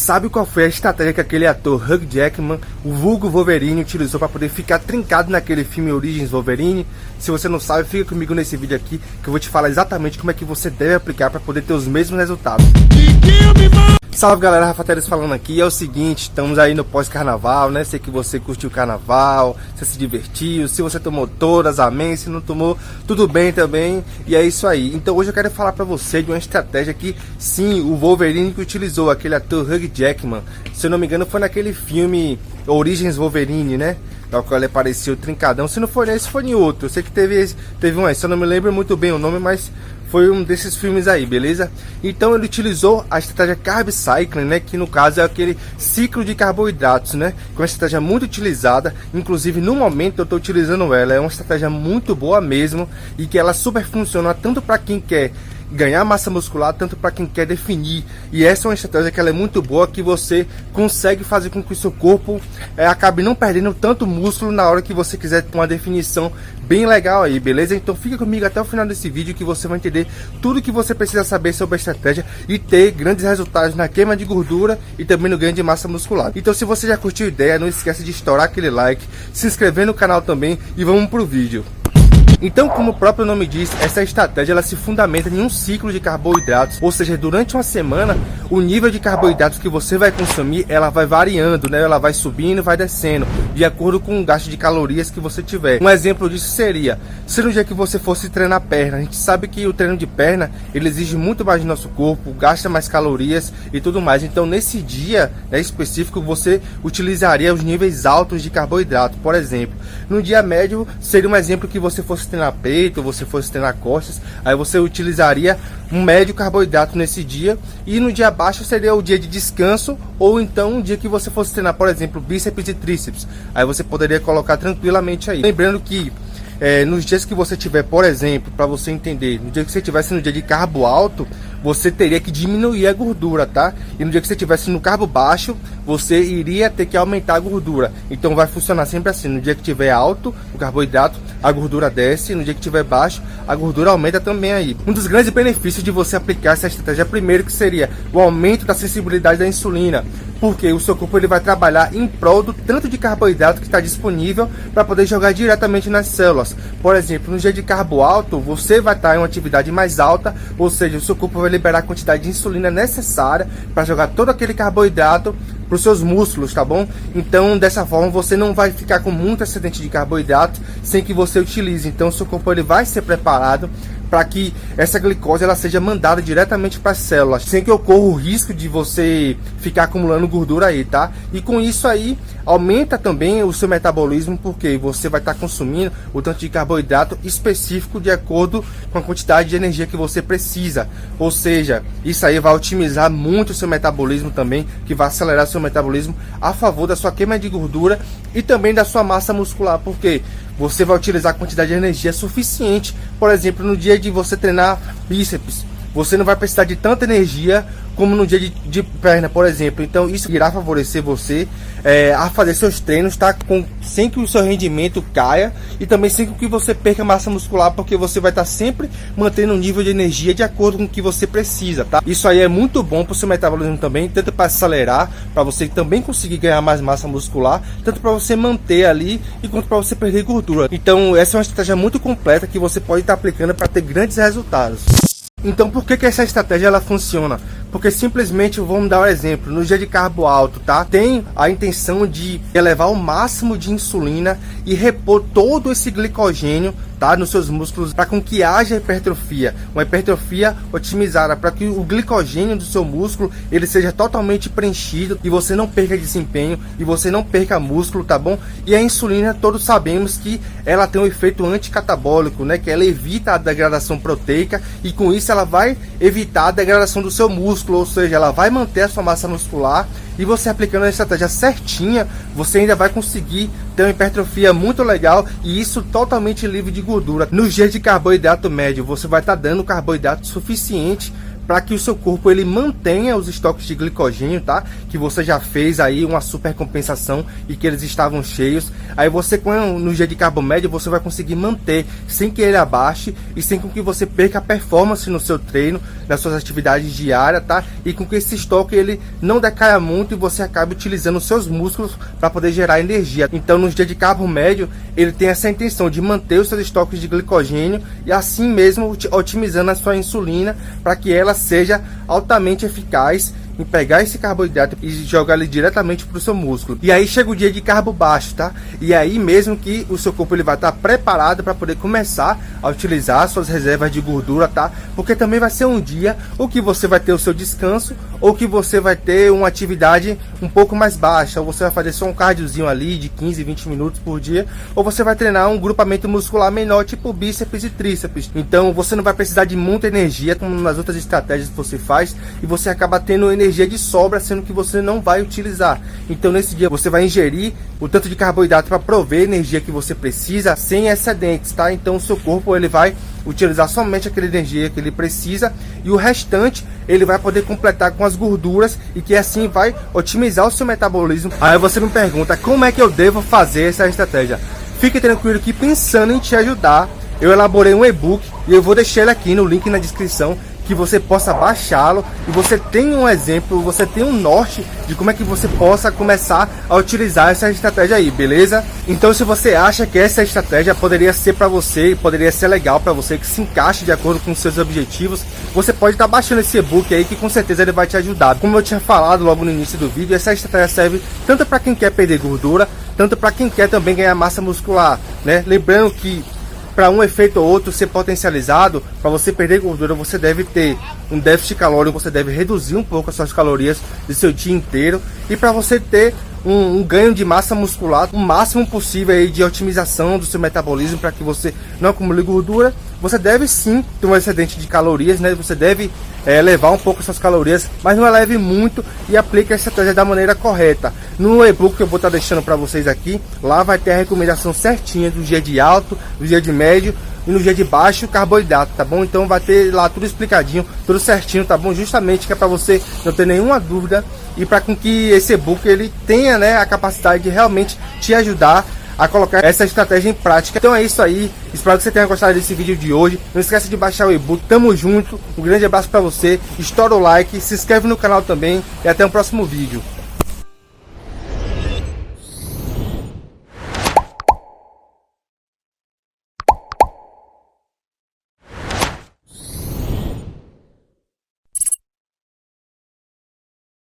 Sabe qual foi a estratégia que aquele ator Hugh Jackman, o vulgo Wolverine, utilizou para poder ficar trincado naquele filme Origins Wolverine? Se você não sabe, fica comigo nesse vídeo aqui Salve galera, Rafa Teres falando aqui. É o seguinte, estamos aí no pós-carnaval, né? Sei que você curtiu o carnaval, você se divertiu. Se você tomou todas, amém. Se não tomou, tudo bem também. E é isso aí. Então hoje eu quero falar para você de uma estratégia que, sim, o Wolverine que utilizou, aquele ator Hugh Jackman. Se eu não me engano, foi naquele filme Origens Wolverine, né? No qual ele apareceu trincadão. Se não for nesse, foi em outro. Eu sei que teve, teve um, se eu não me lembro muito bem o nome, mas foi um desses filmes aí, beleza? Então ele utilizou a estratégia Carb Cycling, né? Que no caso é aquele ciclo de carboidratos, né? Que é uma estratégia muito utilizada, inclusive no momento eu estou utilizando ela. É uma estratégia muito boa mesmo e que ela super funciona tanto para quem quer ganhar massa muscular, tanto para quem quer definir. E essa é uma estratégia que ela é muito boa, que você consegue fazer com que o seu corpo é, acabe não perdendo tanto músculo na hora que você quiser uma definição bem legal aí, beleza? Então fica comigo até o final desse vídeo que você vai entender tudo que você precisa saber sobre a estratégia e ter grandes resultados na queima de gordura e também no ganho de massa muscular. Então se você já curtiu a ideia, não esqueça de estourar aquele like, se inscrever no canal também e vamos pro vídeo. Então, como o próprio nome diz, essa estratégia ela se fundamenta em um ciclo de carboidratos, ou seja, durante uma semana, o nível de carboidratos que você vai consumir, ela vai variando, né? Ela vai subindo vai descendo, de acordo com o gasto de calorias que você tiver. Um exemplo disso seria, se no dia que você fosse treinar perna, a gente sabe que o treino de perna, ele exige muito mais do nosso corpo, gasta mais calorias e tudo mais. Então, nesse dia né, específico, você utilizaria os níveis altos de carboidrato. Por exemplo, no dia médio, seria um exemplo que você fosse treinar peito, você fosse treinar costas, aí você utilizaria um médio carboidrato nesse dia e no dia baixo seria o dia de descanso ou então um dia que você fosse treinar, por exemplo, bíceps e tríceps. Aí você poderia colocar tranquilamente aí. Lembrando que é, nos dias que você tiver, por exemplo, para você entender, no dia que você tivesse no dia de carbo alto, você teria que diminuir a gordura, tá? E no dia que você tivesse no carbo baixo, você iria ter que aumentar a gordura. Então vai funcionar sempre assim, no dia que tiver alto o carboidrato, a gordura desce, no dia que tiver baixo, a gordura aumenta também aí. Um dos grandes benefícios de você aplicar essa estratégia primeiro que seria o aumento da sensibilidade da insulina, porque o seu corpo ele vai trabalhar em prol do tanto de carboidrato que está disponível para poder jogar diretamente nas células. Por exemplo, no dia de carbo alto, você vai estar em uma atividade mais alta, ou seja, o seu corpo vai liberar a quantidade de insulina necessária para jogar todo aquele carboidrato para os seus músculos, tá bom? Então, dessa forma, você não vai ficar com muito excedente de carboidrato sem que você utilize. Então, o seu corpo ele vai ser preparado para que essa glicose ela seja mandada diretamente para as células, sem que ocorra o risco de você ficar acumulando gordura aí, tá? E com isso aí aumenta também o seu metabolismo, porque você vai estar tá consumindo o tanto de carboidrato específico de acordo com a quantidade de energia que você precisa. Ou seja, isso aí vai otimizar muito o seu metabolismo também, que vai acelerar seu metabolismo a favor da sua queima de gordura e também da sua massa muscular, porque você vai utilizar quantidade de energia suficiente, por exemplo, no dia de você treinar bíceps. Você não vai precisar de tanta energia como no dia de, de perna, por exemplo. Então isso irá favorecer você é, a fazer seus treinos, tá? Com, sem que o seu rendimento caia e também sem que você perca massa muscular, porque você vai estar tá sempre mantendo um nível de energia de acordo com o que você precisa, tá? Isso aí é muito bom para o seu metabolismo também, tanto para acelerar, para você também conseguir ganhar mais massa muscular, tanto para você manter ali e quanto para você perder gordura. Então essa é uma estratégia muito completa que você pode estar tá aplicando para ter grandes resultados. Então por que, que essa estratégia ela funciona? Porque simplesmente vamos dar um exemplo, no dia de carbo alto, tá? Tem a intenção de elevar o máximo de insulina e repor todo esse glicogênio tá, nos seus músculos para com que haja hipertrofia, uma hipertrofia otimizada para que o glicogênio do seu músculo ele seja totalmente preenchido e você não perca desempenho e você não perca músculo, tá bom? E a insulina todos sabemos que ela tem um efeito anticatabólico, né, que ela evita a degradação proteica e com isso ela vai evitar a degradação do seu músculo, ou seja, ela vai manter a sua massa muscular e você aplicando a estratégia certinha, você ainda vai conseguir ter uma hipertrofia muito legal e isso totalmente livre de gordura. Nos dias de carboidrato médio, você vai estar tá dando carboidrato suficiente para que o seu corpo ele mantenha os estoques de glicogênio, tá? Que você já fez aí uma super compensação e que eles estavam cheios. Aí você no dia de carbo médio você vai conseguir manter sem que ele abaixe e sem com que você perca a performance no seu treino, nas suas atividades diárias, tá? E com que esse estoque ele não decaia muito e você acabe utilizando os seus músculos para poder gerar energia. Então, nos dias de carbo médio, ele tem essa intenção de manter os seus estoques de glicogênio e assim mesmo otimizando a sua insulina para que ela seja altamente eficaz em pegar esse carboidrato e jogar ele diretamente para o seu músculo. E aí chega o dia de carbo baixo, tá? E aí mesmo que o seu corpo ele vai estar preparado para poder começar a utilizar suas reservas de gordura, tá? Porque também vai ser um dia ou que você vai ter o seu descanso ou que você vai ter uma atividade um pouco mais baixa, ou você vai fazer só um cardiozinho ali de 15, 20 minutos por dia, ou você vai treinar um grupamento muscular menor, tipo bíceps e tríceps. Então você não vai precisar de muita energia como nas outras estratégias que você faz e você acaba tendo energia energia de sobra, sendo que você não vai utilizar. Então nesse dia você vai ingerir o tanto de carboidrato para prover a energia que você precisa sem excedentes, tá? Então o seu corpo ele vai utilizar somente aquela energia que ele precisa e o restante ele vai poder completar com as gorduras e que assim vai otimizar o seu metabolismo. Aí você me pergunta como é que eu devo fazer essa estratégia? Fique tranquilo que pensando em te ajudar, eu elaborei um e-book e eu vou deixar ele aqui no link na descrição que você possa baixá-lo e você tem um exemplo, você tem um norte de como é que você possa começar a utilizar essa estratégia aí, beleza? Então se você acha que essa estratégia poderia ser para você, poderia ser legal para você, que se encaixe de acordo com seus objetivos, você pode estar tá baixando esse e-book aí que com certeza ele vai te ajudar. Como eu tinha falado logo no início do vídeo, essa estratégia serve tanto para quem quer perder gordura, tanto para quem quer também ganhar massa muscular, né? Lembrando que para um efeito ou outro ser potencializado, para você perder gordura, você deve ter um déficit calórico, você deve reduzir um pouco as suas calorias do seu dia inteiro. E para você ter um, um, ganho de massa muscular, o máximo possível aí de otimização do seu metabolismo para que você não acumule gordura, você deve sim ter um excedente de calorias, né? Você deve é, levar um pouco suas calorias, mas não eleve muito e aplique a estratégia da maneira correta. No e-book que eu vou estar deixando para vocês aqui, lá vai ter a recomendação certinha do dia de alto, do dia de médio e no dia de baixo carboidrato, tá bom? Então vai ter lá tudo explicadinho, tudo certinho, tá bom? Justamente que é para você não ter nenhuma dúvida e para com que esse e-book ele tenha, né, a capacidade de realmente te ajudar a colocar essa estratégia em prática. Então é isso aí. Espero que você tenha gostado desse vídeo de hoje. Não esqueça de baixar o e-book. Tamo junto. Um grande abraço para você. Estoura o like, se inscreve no canal também e até o próximo vídeo.